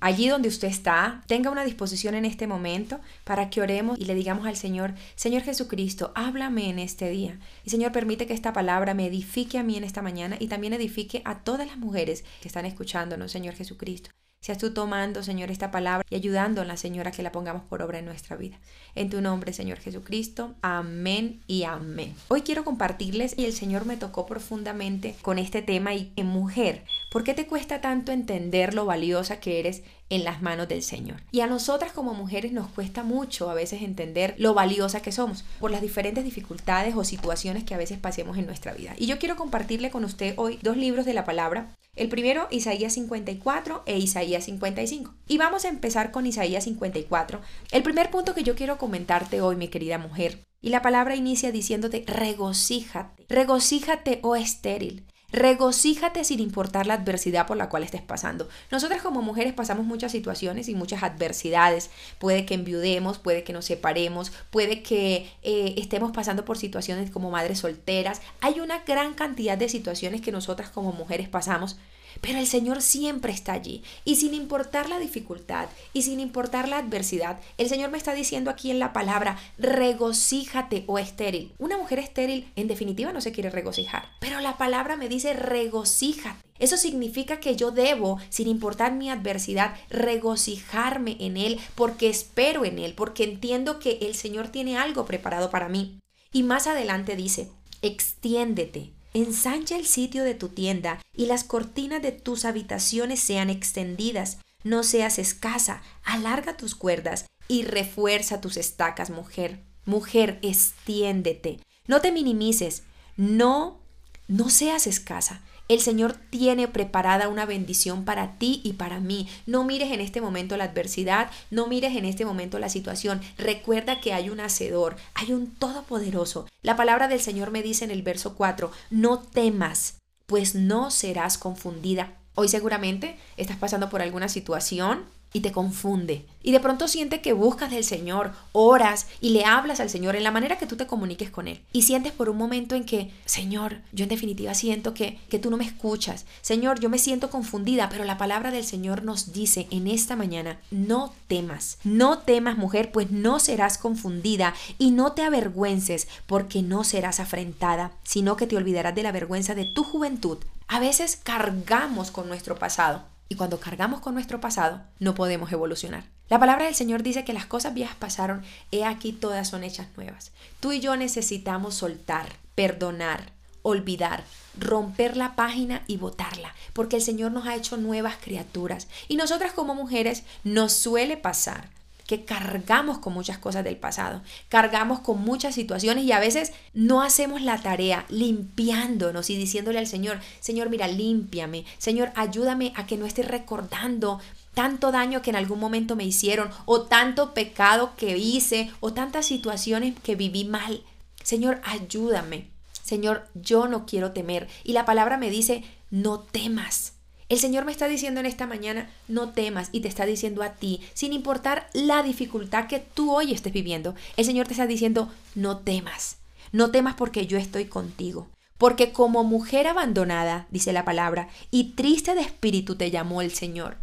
allí donde usted está, tenga una disposición en este momento para que oremos y le digamos al Señor, Señor Jesucristo, háblame en este día. Y Señor, permite que esta palabra me edifique a mí en esta mañana y también edifique a todas las mujeres que están escuchándonos, Señor Jesucristo. Seas tú tomando, Señor, esta palabra y ayudándola, Señor, a que la pongamos por obra en nuestra vida. En tu nombre, Señor Jesucristo. Amén y amén. Hoy quiero compartirles y el Señor me tocó profundamente con este tema y en mujer. ¿Por qué te cuesta tanto entender lo valiosa que eres en las manos del Señor? Y a nosotras como mujeres nos cuesta mucho a veces entender lo valiosa que somos por las diferentes dificultades o situaciones que a veces pasemos en nuestra vida. Y yo quiero compartirle con usted hoy dos libros de la palabra el primero, Isaías 54 e Isaías 55. Y vamos a empezar con Isaías 54. El primer punto que yo quiero comentarte hoy, mi querida mujer. Y la palabra inicia diciéndote, regocíjate. Regocíjate, oh estéril. Regocíjate sin importar la adversidad por la cual estés pasando. Nosotras como mujeres pasamos muchas situaciones y muchas adversidades. Puede que enviudemos, puede que nos separemos, puede que eh, estemos pasando por situaciones como madres solteras. Hay una gran cantidad de situaciones que nosotras como mujeres pasamos pero el Señor siempre está allí. Y sin importar la dificultad y sin importar la adversidad, el Señor me está diciendo aquí en la palabra, regocíjate o oh estéril. Una mujer estéril en definitiva no se quiere regocijar, pero la palabra me dice regocíjate. Eso significa que yo debo, sin importar mi adversidad, regocijarme en Él porque espero en Él, porque entiendo que el Señor tiene algo preparado para mí. Y más adelante dice, extiéndete, Ensancha el sitio de tu tienda y las cortinas de tus habitaciones sean extendidas. No seas escasa, alarga tus cuerdas y refuerza tus estacas, mujer. Mujer, extiéndete. No te minimices. No, no seas escasa. El Señor tiene preparada una bendición para ti y para mí. No mires en este momento la adversidad, no mires en este momento la situación. Recuerda que hay un hacedor, hay un todopoderoso. La palabra del Señor me dice en el verso 4, no temas, pues no serás confundida. Hoy seguramente estás pasando por alguna situación y te confunde. Y de pronto siente que buscas del Señor, oras y le hablas al Señor en la manera que tú te comuniques con Él. Y sientes por un momento en que, Señor, yo en definitiva siento que, que tú no me escuchas. Señor, yo me siento confundida, pero la palabra del Señor nos dice en esta mañana, no temas, no temas mujer, pues no serás confundida y no te avergüences porque no serás afrentada, sino que te olvidarás de la vergüenza de tu juventud. A veces cargamos con nuestro pasado y cuando cargamos con nuestro pasado, no podemos evolucionar. La palabra del Señor dice que las cosas viejas pasaron, he aquí todas son hechas nuevas. Tú y yo necesitamos soltar, perdonar, olvidar, romper la página y botarla, porque el Señor nos ha hecho nuevas criaturas. Y nosotras como mujeres nos suele pasar que cargamos con muchas cosas del pasado, cargamos con muchas situaciones y a veces no hacemos la tarea limpiándonos y diciéndole al Señor, Señor, mira, límpiame, Señor, ayúdame a que no esté recordando tanto daño que en algún momento me hicieron o tanto pecado que hice o tantas situaciones que viví mal. Señor, ayúdame. Señor, yo no quiero temer. Y la palabra me dice, no temas. El Señor me está diciendo en esta mañana, no temas y te está diciendo a ti, sin importar la dificultad que tú hoy estés viviendo, el Señor te está diciendo, no temas, no temas porque yo estoy contigo. Porque como mujer abandonada, dice la palabra, y triste de espíritu te llamó el Señor.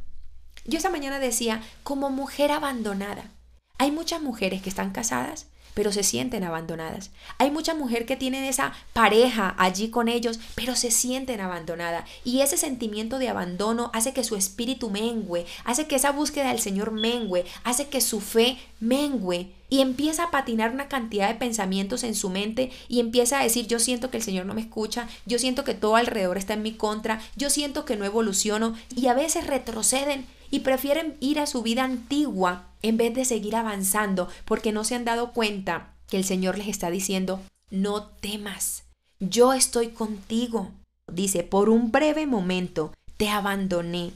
Yo esa mañana decía, como mujer abandonada. Hay muchas mujeres que están casadas pero se sienten abandonadas. Hay mucha mujer que tienen esa pareja allí con ellos, pero se sienten abandonadas. Y ese sentimiento de abandono hace que su espíritu mengue, hace que esa búsqueda del Señor mengue, hace que su fe mengue. Y empieza a patinar una cantidad de pensamientos en su mente y empieza a decir, yo siento que el Señor no me escucha, yo siento que todo alrededor está en mi contra, yo siento que no evoluciono y a veces retroceden y prefieren ir a su vida antigua en vez de seguir avanzando porque no se han dado cuenta que el Señor les está diciendo, no temas, yo estoy contigo. Dice, por un breve momento te abandoné,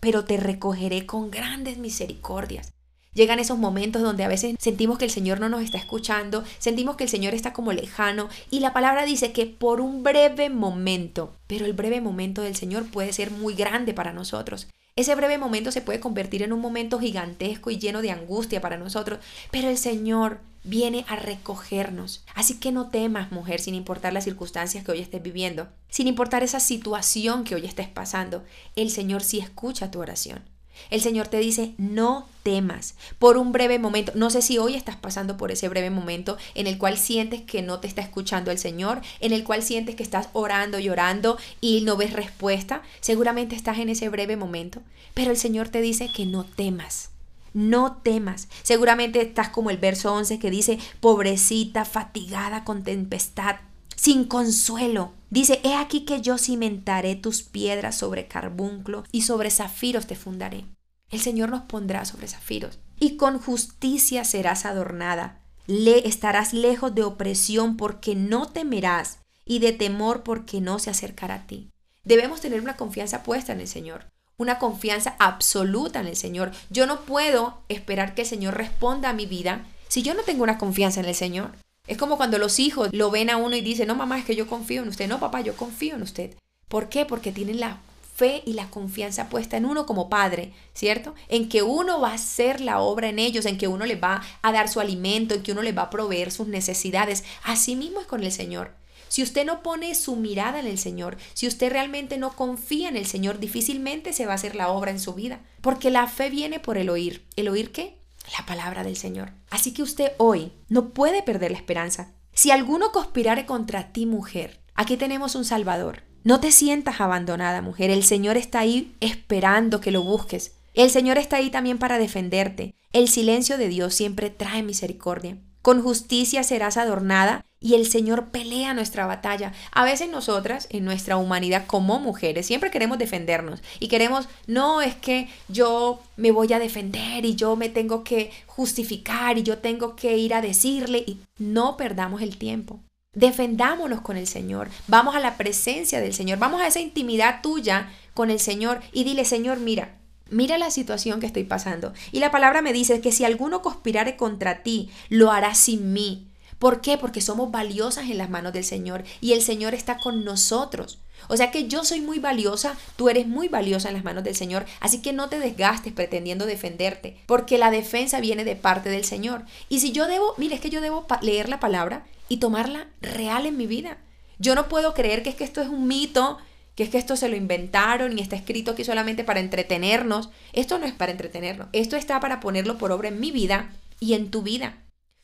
pero te recogeré con grandes misericordias. Llegan esos momentos donde a veces sentimos que el Señor no nos está escuchando, sentimos que el Señor está como lejano y la palabra dice que por un breve momento, pero el breve momento del Señor puede ser muy grande para nosotros. Ese breve momento se puede convertir en un momento gigantesco y lleno de angustia para nosotros, pero el Señor viene a recogernos. Así que no temas, mujer, sin importar las circunstancias que hoy estés viviendo, sin importar esa situación que hoy estés pasando, el Señor sí escucha tu oración. El Señor te dice, no temas por un breve momento. No sé si hoy estás pasando por ese breve momento en el cual sientes que no te está escuchando el Señor, en el cual sientes que estás orando y orando y no ves respuesta. Seguramente estás en ese breve momento, pero el Señor te dice que no temas. No temas. Seguramente estás como el verso 11 que dice, pobrecita, fatigada con tempestad, sin consuelo. Dice, he aquí que yo cimentaré tus piedras sobre carbunclo y sobre zafiros te fundaré. El Señor nos pondrá sobre zafiros y con justicia serás adornada. Le estarás lejos de opresión porque no temerás y de temor porque no se acercará a ti. Debemos tener una confianza puesta en el Señor, una confianza absoluta en el Señor. Yo no puedo esperar que el Señor responda a mi vida si yo no tengo una confianza en el Señor. Es como cuando los hijos lo ven a uno y dicen, no mamá, es que yo confío en usted. No papá, yo confío en usted. ¿Por qué? Porque tienen la fe y la confianza puesta en uno como padre, ¿cierto? En que uno va a hacer la obra en ellos, en que uno les va a dar su alimento, en que uno les va a proveer sus necesidades. Así mismo es con el Señor. Si usted no pone su mirada en el Señor, si usted realmente no confía en el Señor, difícilmente se va a hacer la obra en su vida. Porque la fe viene por el oír. ¿El oír qué? La palabra del Señor. Así que usted hoy no puede perder la esperanza. Si alguno conspirare contra ti, mujer, aquí tenemos un Salvador. No te sientas abandonada, mujer. El Señor está ahí esperando que lo busques. El Señor está ahí también para defenderte. El silencio de Dios siempre trae misericordia. Con justicia serás adornada y el Señor pelea nuestra batalla. A veces nosotras, en nuestra humanidad como mujeres, siempre queremos defendernos y queremos, no es que yo me voy a defender y yo me tengo que justificar y yo tengo que ir a decirle y no perdamos el tiempo. Defendámonos con el Señor, vamos a la presencia del Señor, vamos a esa intimidad tuya con el Señor y dile, Señor, mira, Mira la situación que estoy pasando. Y la palabra me dice que si alguno conspirare contra ti, lo hará sin mí. ¿Por qué? Porque somos valiosas en las manos del Señor y el Señor está con nosotros. O sea que yo soy muy valiosa, tú eres muy valiosa en las manos del Señor, así que no te desgastes pretendiendo defenderte, porque la defensa viene de parte del Señor. Y si yo debo, mire, es que yo debo leer la palabra y tomarla real en mi vida. Yo no puedo creer que es que esto es un mito que es que esto se lo inventaron y está escrito aquí solamente para entretenernos. Esto no es para entretenernos, esto está para ponerlo por obra en mi vida y en tu vida.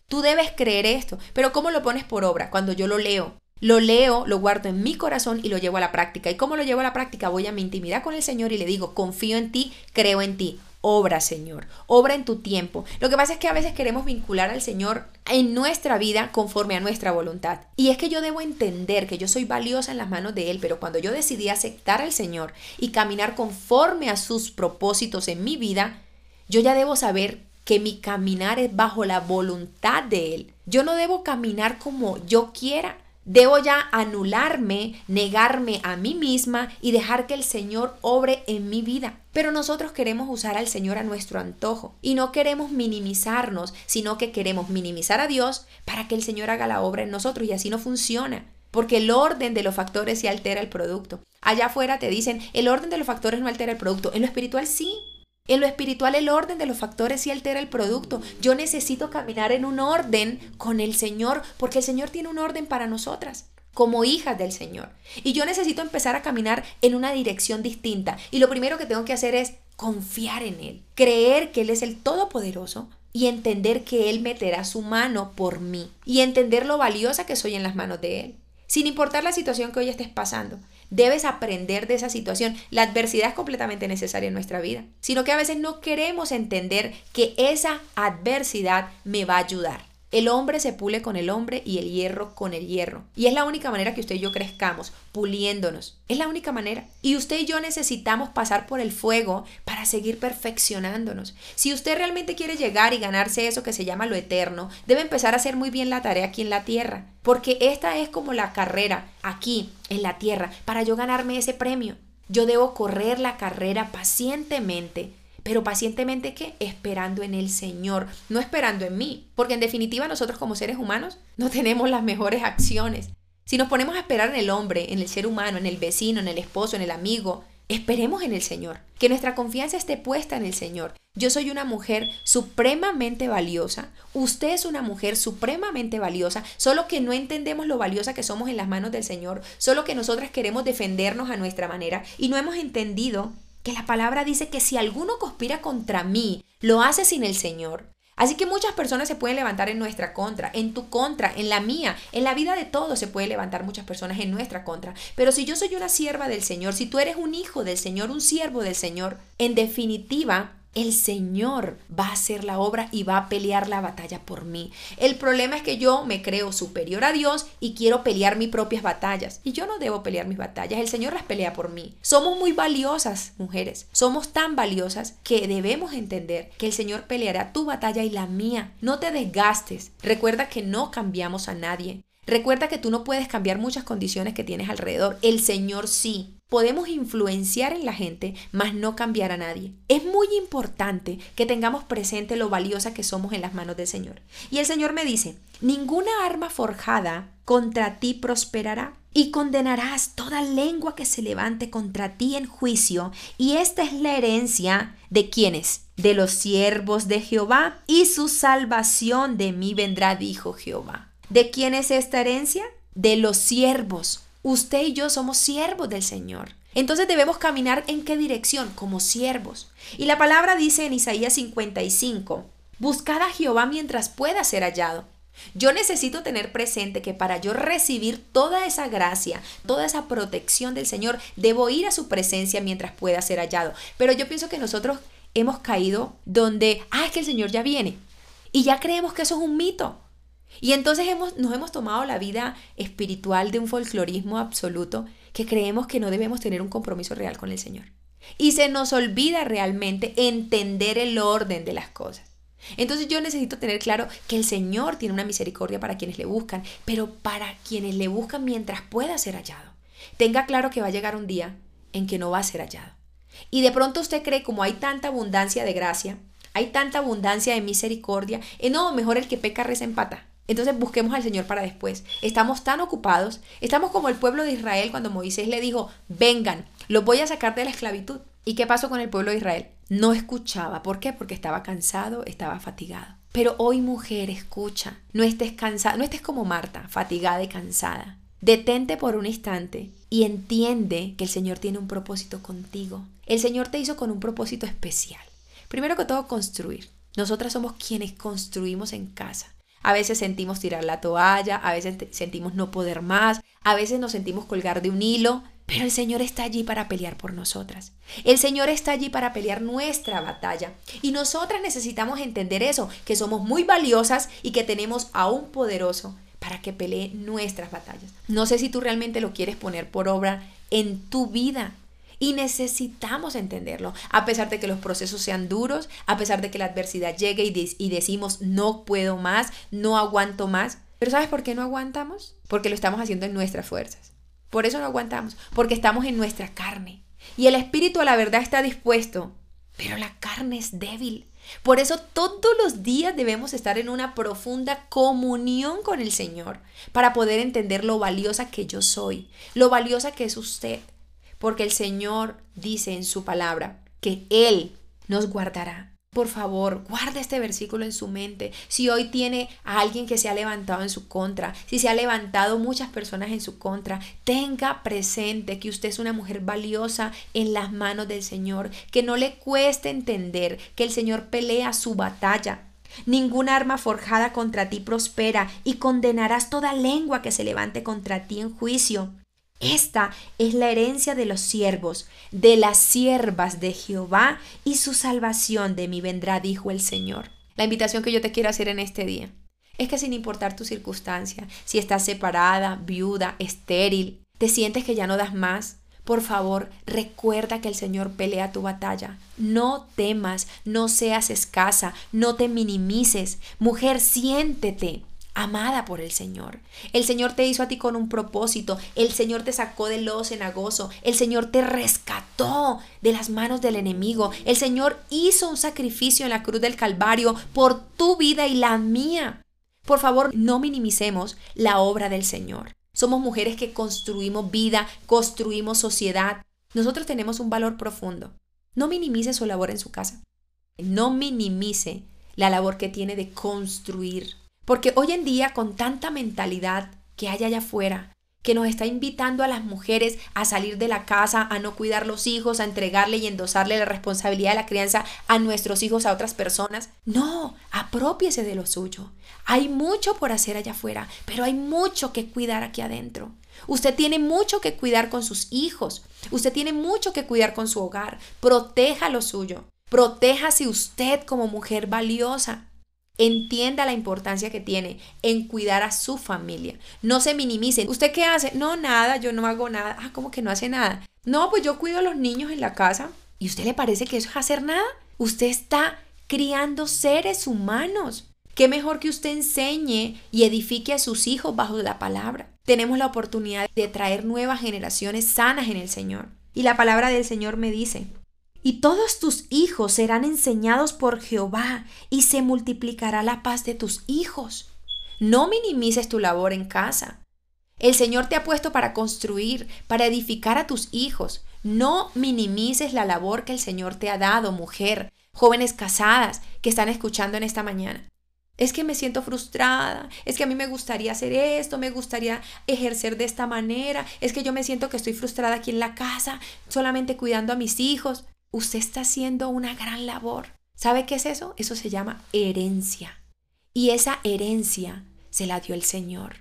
Tú debes creer esto, pero ¿cómo lo pones por obra? Cuando yo lo leo. Lo leo, lo guardo en mi corazón y lo llevo a la práctica. ¿Y cómo lo llevo a la práctica? Voy a mi intimidad con el Señor y le digo, confío en ti, creo en ti. Obra, Señor. Obra en tu tiempo. Lo que pasa es que a veces queremos vincular al Señor en nuestra vida conforme a nuestra voluntad. Y es que yo debo entender que yo soy valiosa en las manos de Él, pero cuando yo decidí aceptar al Señor y caminar conforme a sus propósitos en mi vida, yo ya debo saber que mi caminar es bajo la voluntad de Él. Yo no debo caminar como yo quiera Debo ya anularme, negarme a mí misma y dejar que el Señor obre en mi vida. Pero nosotros queremos usar al Señor a nuestro antojo y no queremos minimizarnos, sino que queremos minimizar a Dios para que el Señor haga la obra en nosotros y así no funciona. Porque el orden de los factores sí altera el producto. Allá afuera te dicen, el orden de los factores no altera el producto. En lo espiritual sí. En lo espiritual el orden de los factores sí altera el producto. Yo necesito caminar en un orden con el Señor porque el Señor tiene un orden para nosotras como hijas del Señor. Y yo necesito empezar a caminar en una dirección distinta. Y lo primero que tengo que hacer es confiar en Él, creer que Él es el Todopoderoso y entender que Él meterá su mano por mí y entender lo valiosa que soy en las manos de Él sin importar la situación que hoy estés pasando. Debes aprender de esa situación. La adversidad es completamente necesaria en nuestra vida, sino que a veces no queremos entender que esa adversidad me va a ayudar. El hombre se pule con el hombre y el hierro con el hierro. Y es la única manera que usted y yo crezcamos, puliéndonos. Es la única manera. Y usted y yo necesitamos pasar por el fuego para seguir perfeccionándonos. Si usted realmente quiere llegar y ganarse eso que se llama lo eterno, debe empezar a hacer muy bien la tarea aquí en la tierra. Porque esta es como la carrera aquí en la tierra para yo ganarme ese premio. Yo debo correr la carrera pacientemente pero pacientemente qué? Esperando en el Señor, no esperando en mí, porque en definitiva nosotros como seres humanos no tenemos las mejores acciones. Si nos ponemos a esperar en el hombre, en el ser humano, en el vecino, en el esposo, en el amigo, esperemos en el Señor, que nuestra confianza esté puesta en el Señor. Yo soy una mujer supremamente valiosa, usted es una mujer supremamente valiosa, solo que no entendemos lo valiosa que somos en las manos del Señor, solo que nosotras queremos defendernos a nuestra manera y no hemos entendido que la palabra dice que si alguno conspira contra mí, lo hace sin el Señor. Así que muchas personas se pueden levantar en nuestra contra, en tu contra, en la mía, en la vida de todos se puede levantar muchas personas en nuestra contra. Pero si yo soy una sierva del Señor, si tú eres un hijo del Señor, un siervo del Señor, en definitiva, el Señor va a hacer la obra y va a pelear la batalla por mí. El problema es que yo me creo superior a Dios y quiero pelear mis propias batallas. Y yo no debo pelear mis batallas, el Señor las pelea por mí. Somos muy valiosas, mujeres. Somos tan valiosas que debemos entender que el Señor peleará tu batalla y la mía. No te desgastes. Recuerda que no cambiamos a nadie. Recuerda que tú no puedes cambiar muchas condiciones que tienes alrededor. El Señor sí. Podemos influenciar en la gente, mas no cambiar a nadie. Es muy importante que tengamos presente lo valiosa que somos en las manos del Señor. Y el Señor me dice, ninguna arma forjada contra ti prosperará y condenarás toda lengua que se levante contra ti en juicio. Y esta es la herencia de quienes? De los siervos de Jehová y su salvación de mí vendrá, dijo Jehová. ¿De quién es esta herencia? De los siervos Usted y yo somos siervos del Señor. Entonces debemos caminar en qué dirección? Como siervos. Y la palabra dice en Isaías 55, buscad a Jehová mientras pueda ser hallado. Yo necesito tener presente que para yo recibir toda esa gracia, toda esa protección del Señor, debo ir a su presencia mientras pueda ser hallado. Pero yo pienso que nosotros hemos caído donde, ah, es que el Señor ya viene. Y ya creemos que eso es un mito. Y entonces hemos, nos hemos tomado la vida espiritual de un folclorismo absoluto que creemos que no debemos tener un compromiso real con el Señor. Y se nos olvida realmente entender el orden de las cosas. Entonces yo necesito tener claro que el Señor tiene una misericordia para quienes le buscan, pero para quienes le buscan mientras pueda ser hallado. Tenga claro que va a llegar un día en que no va a ser hallado. Y de pronto usted cree como hay tanta abundancia de gracia, hay tanta abundancia de misericordia, eh, no, mejor el que peca reza empata. Entonces busquemos al Señor para después. Estamos tan ocupados, estamos como el pueblo de Israel cuando Moisés le dijo, vengan, los voy a sacar de la esclavitud. ¿Y qué pasó con el pueblo de Israel? No escuchaba. ¿Por qué? Porque estaba cansado, estaba fatigado. Pero hoy mujer, escucha, no estés cansada, no estés como Marta, fatigada y cansada. Detente por un instante y entiende que el Señor tiene un propósito contigo. El Señor te hizo con un propósito especial. Primero que todo, construir. Nosotras somos quienes construimos en casa. A veces sentimos tirar la toalla, a veces sentimos no poder más, a veces nos sentimos colgar de un hilo, pero el Señor está allí para pelear por nosotras. El Señor está allí para pelear nuestra batalla. Y nosotras necesitamos entender eso, que somos muy valiosas y que tenemos a un poderoso para que pelee nuestras batallas. No sé si tú realmente lo quieres poner por obra en tu vida. Y necesitamos entenderlo, a pesar de que los procesos sean duros, a pesar de que la adversidad llegue y, decimos no puedo más, no aguanto más. Pero ¿sabes por qué no aguantamos? Porque lo estamos haciendo en nuestras fuerzas. Por eso no aguantamos, porque estamos en nuestra carne. Y el espíritu a la verdad está dispuesto, pero la carne es débil. Por eso todos los días debemos estar en una profunda comunión con el Señor para poder entender lo valiosa que yo soy, lo valiosa que es usted, porque el Señor dice en su palabra que Él nos guardará. Por favor, guarde este versículo en su mente. Si hoy tiene a alguien que se ha levantado en su contra, si se ha levantado muchas personas en su contra, tenga presente que usted es una mujer valiosa en las manos del Señor, que no le cueste entender que el Señor pelea su batalla. Ninguna arma forjada contra ti prospera y condenarás toda lengua que se levante contra ti en juicio. Esta es la herencia de los siervos, de las siervas de Jehová, y su salvación de mí vendrá, dijo el Señor. La invitación que yo te quiero hacer en este día es que sin importar tu circunstancia, si estás separada, viuda, estéril, te sientes que ya no das más, por favor, recuerda que el Señor pelea tu batalla. No temas, no seas escasa, no te minimices. Mujer, siéntete amada por el Señor. El Señor te hizo a ti con un propósito. El Señor te sacó del lodo cenagoso. El Señor te rescató de las manos del enemigo. El Señor hizo un sacrificio en la cruz del Calvario por tu vida y la mía. Por favor, no minimicemos la obra del Señor. Somos mujeres que construimos vida, construimos sociedad. Nosotros tenemos un valor profundo. No minimice su labor en su casa. No minimice la labor que tiene de construir. Porque hoy en día, con tanta mentalidad que hay allá afuera, que nos está invitando a las mujeres a salir de la casa, a no cuidar los hijos, a entregarle y endosarle la responsabilidad de la crianza a nuestros hijos, a otras personas. No, apropiese de lo suyo. Hay mucho por hacer allá afuera, pero hay mucho que cuidar aquí adentro. Usted tiene mucho que cuidar con sus hijos. Usted tiene mucho que cuidar con su hogar. Proteja lo suyo. Protéjase usted como mujer valiosa. Entienda la importancia que tiene en cuidar a su familia. No se minimice. ¿Usted qué hace? No, nada, yo no hago nada. Ah, ¿cómo que no hace nada? No, pues yo cuido a los niños en la casa. ¿Y usted le parece que eso es hacer nada? Usted está criando seres humanos. Qué mejor que usted enseñe y edifique a sus hijos bajo la palabra. Tenemos la oportunidad de traer nuevas generaciones sanas en el Señor. Y la palabra del Señor me dice, y todos tus hijos serán enseñados por Jehová, y se multiplicará la paz de tus hijos. No minimices tu labor en casa. El Señor te ha puesto para construir, para edificar a tus hijos. No minimices la labor que el Señor te ha dado, mujer, jóvenes casadas que están escuchando en esta mañana. Es que me siento frustrada, es que a mí me gustaría hacer esto, me gustaría ejercer de esta manera, es que yo me siento que estoy frustrada aquí en la casa, solamente cuidando a mis hijos usted está haciendo una gran labor. ¿Sabe qué es eso? Eso se llama herencia. Y esa herencia se la dio el Señor.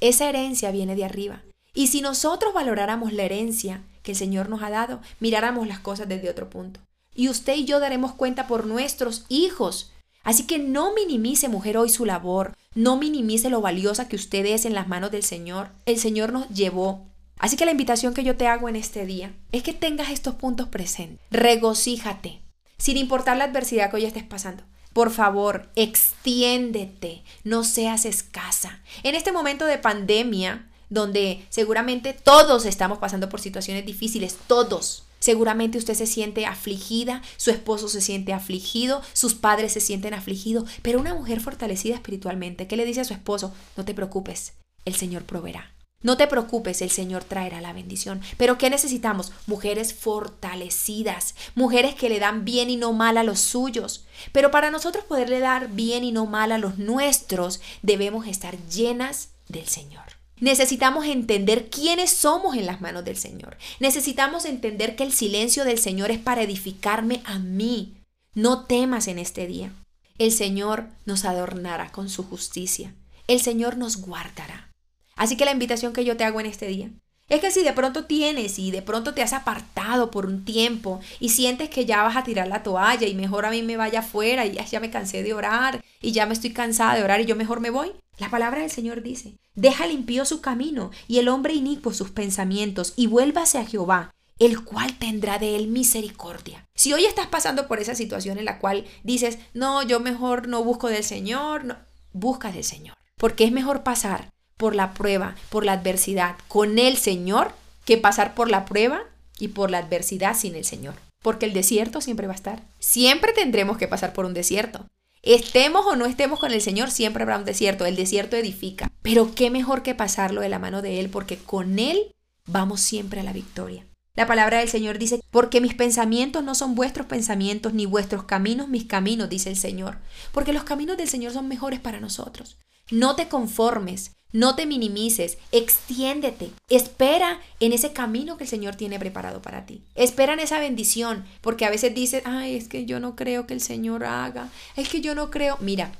Esa herencia viene de arriba. Y si nosotros valoráramos la herencia que el Señor nos ha dado, miráramos las cosas desde otro punto. Y usted y yo daremos cuenta por nuestros hijos. Así que no minimice, mujer, hoy su labor. No minimice lo valiosa que usted es en las manos del Señor. El Señor nos llevó Así que la invitación que yo te hago en este día es que tengas estos puntos presentes. Regocíjate, sin importar la adversidad que hoy estés pasando. Por favor, extiéndete, no seas escasa. En este momento de pandemia, donde seguramente todos estamos pasando por situaciones difíciles, todos. Seguramente usted se siente afligida, su esposo se siente afligido, sus padres se sienten afligidos, pero una mujer fortalecida espiritualmente, ¿qué le dice a su esposo? No te preocupes, el Señor proveerá. No te preocupes, el Señor traerá la bendición. Pero ¿qué necesitamos? Mujeres fortalecidas, mujeres que le dan bien y no mal a los suyos. Pero para nosotros poderle dar bien y no mal a los nuestros, debemos estar llenas del Señor. Necesitamos entender quiénes somos en las manos del Señor. Necesitamos entender que el silencio del Señor es para edificarme a mí. No temas en este día. El Señor nos adornará con su justicia. El Señor nos guardará. Así que la invitación que yo te hago en este día es que si de pronto tienes y de pronto te has apartado por un tiempo y sientes que ya vas a tirar la toalla y mejor a mí me vaya afuera y ya, me cansé de orar y ya me estoy cansada de orar y yo mejor me voy. La palabra del Señor dice, deja limpio su camino y el hombre inicuo sus pensamientos y vuélvase a Jehová, el cual tendrá de él misericordia. Si hoy estás pasando por esa situación en la cual dices, no, yo mejor no busco del Señor, no, busca del Señor, porque es mejor pasar por la prueba, por la adversidad con el Señor que pasar por la prueba y por la adversidad sin el Señor. Porque el desierto siempre va a estar. Siempre tendremos que pasar por un desierto. Estemos o no estemos con el Señor, siempre habrá un desierto. El desierto edifica. Pero qué mejor que pasarlo de la mano de Él, porque con Él vamos siempre a la victoria. La palabra del Señor dice, porque mis pensamientos no son vuestros pensamientos, ni vuestros caminos mis caminos, dice el Señor. Porque los caminos del Señor son mejores para nosotros. No te conformes, no te minimices, extiéndete, espera en ese camino que el Señor tiene preparado para ti. Espera en esa bendición, porque a veces dices, ay, es que yo no creo que el Señor haga, es que yo no creo. Mira,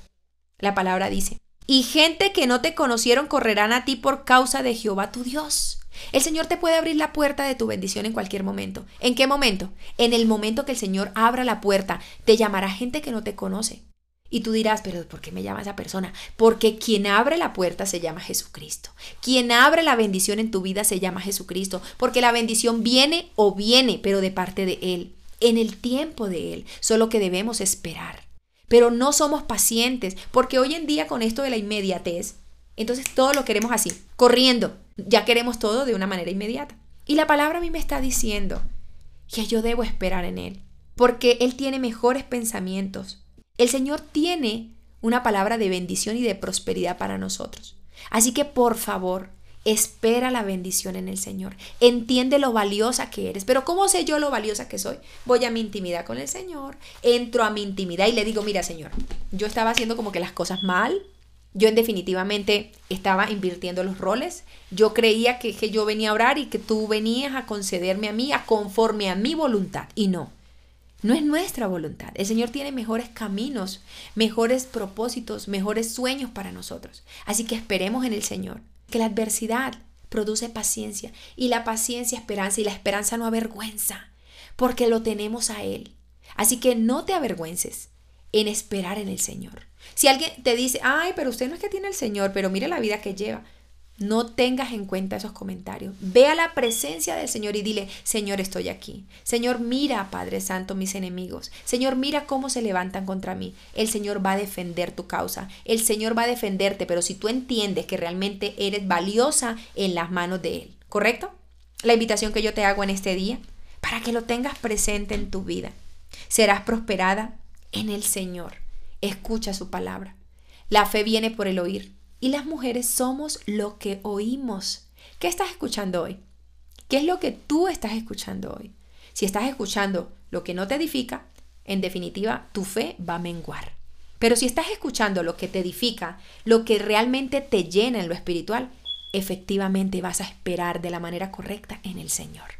la palabra dice, y gente que no te conocieron correrán a ti por causa de Jehová tu Dios. El Señor te puede abrir la puerta de tu bendición en cualquier momento. ¿En qué momento? En el momento que el Señor abra la puerta, te llamará gente que no te conoce. Y tú dirás, pero ¿por qué me llama esa persona? Porque quien abre la puerta se llama Jesucristo. Quien abre la bendición en tu vida se llama Jesucristo. Porque la bendición viene o viene, pero de parte de Él. En el tiempo de Él. Solo que debemos esperar. Pero no somos pacientes, porque hoy en día con esto de la inmediatez, Entonces todo lo queremos así, corriendo. Ya queremos todo de una manera inmediata. Y la palabra a mí me está diciendo que yo debo esperar en Él, porque Él tiene mejores pensamientos. El Señor tiene una palabra de bendición y de prosperidad para nosotros. Así que por favor, espera la bendición en el Señor. Entiende lo valiosa que eres. Pero ¿cómo sé yo lo valiosa que soy? Voy a mi intimidad con el Señor, entro a mi intimidad y le digo, mira Señor, yo estaba haciendo como que las cosas mal, yo en definitivamente estaba invirtiendo los roles. Yo creía que, que, yo venía a orar y que tú venías a concederme a mí, a conforme a mi voluntad. Y no, no es nuestra voluntad. El Señor tiene mejores caminos, mejores propósitos, mejores sueños para nosotros. Así que esperemos en el Señor, que la adversidad produce paciencia y la paciencia esperanza y la esperanza no avergüenza, porque lo tenemos a Él. Así que no te avergüences en esperar en el Señor. Si alguien te dice, ay, pero usted no es que tiene el Señor, pero mire la vida que lleva. No tengas en cuenta esos comentarios. Ve a la presencia del Señor y dile, Señor, estoy aquí. Señor, mira, Padre Santo, mis enemigos. Señor, mira cómo se levantan contra mí. El Señor va a defender tu causa. El Señor va a defenderte, pero si tú entiendes que realmente eres valiosa en las manos de Él. ¿Correcto? La invitación que yo te hago en este día, para que lo tengas presente en tu vida. Serás prosperada en el Señor. Escucha su palabra. La fe viene por el oír y las mujeres somos lo que oímos. ¿Qué estás escuchando hoy? ¿Qué es lo que tú estás escuchando hoy? Si estás escuchando lo que no te edifica, en definitiva, tu fe va a menguar. Pero si estás escuchando lo que te edifica, lo que realmente te llena en lo espiritual, efectivamente vas a esperar de la manera correcta en el Señor.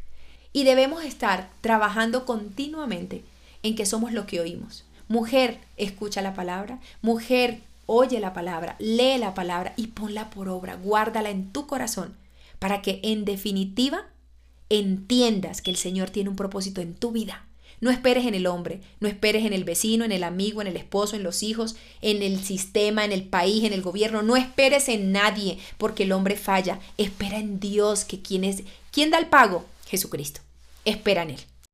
Y debemos estar trabajando continuamente en que somos lo que oímos. Mujer, escucha la palabra. Mujer, oye la palabra, lee la palabra y ponla por obra, guárdala en tu corazón, para que en definitiva entiendas que el Señor tiene un propósito en tu vida. No esperes en el hombre, no esperes en el vecino, en el amigo, en el esposo, en los hijos, en el sistema, en el país, en el gobierno. No esperes en nadie porque el hombre falla. Espera en Dios, que quien es, ¿quién da el pago? Jesucristo. Espera en Él.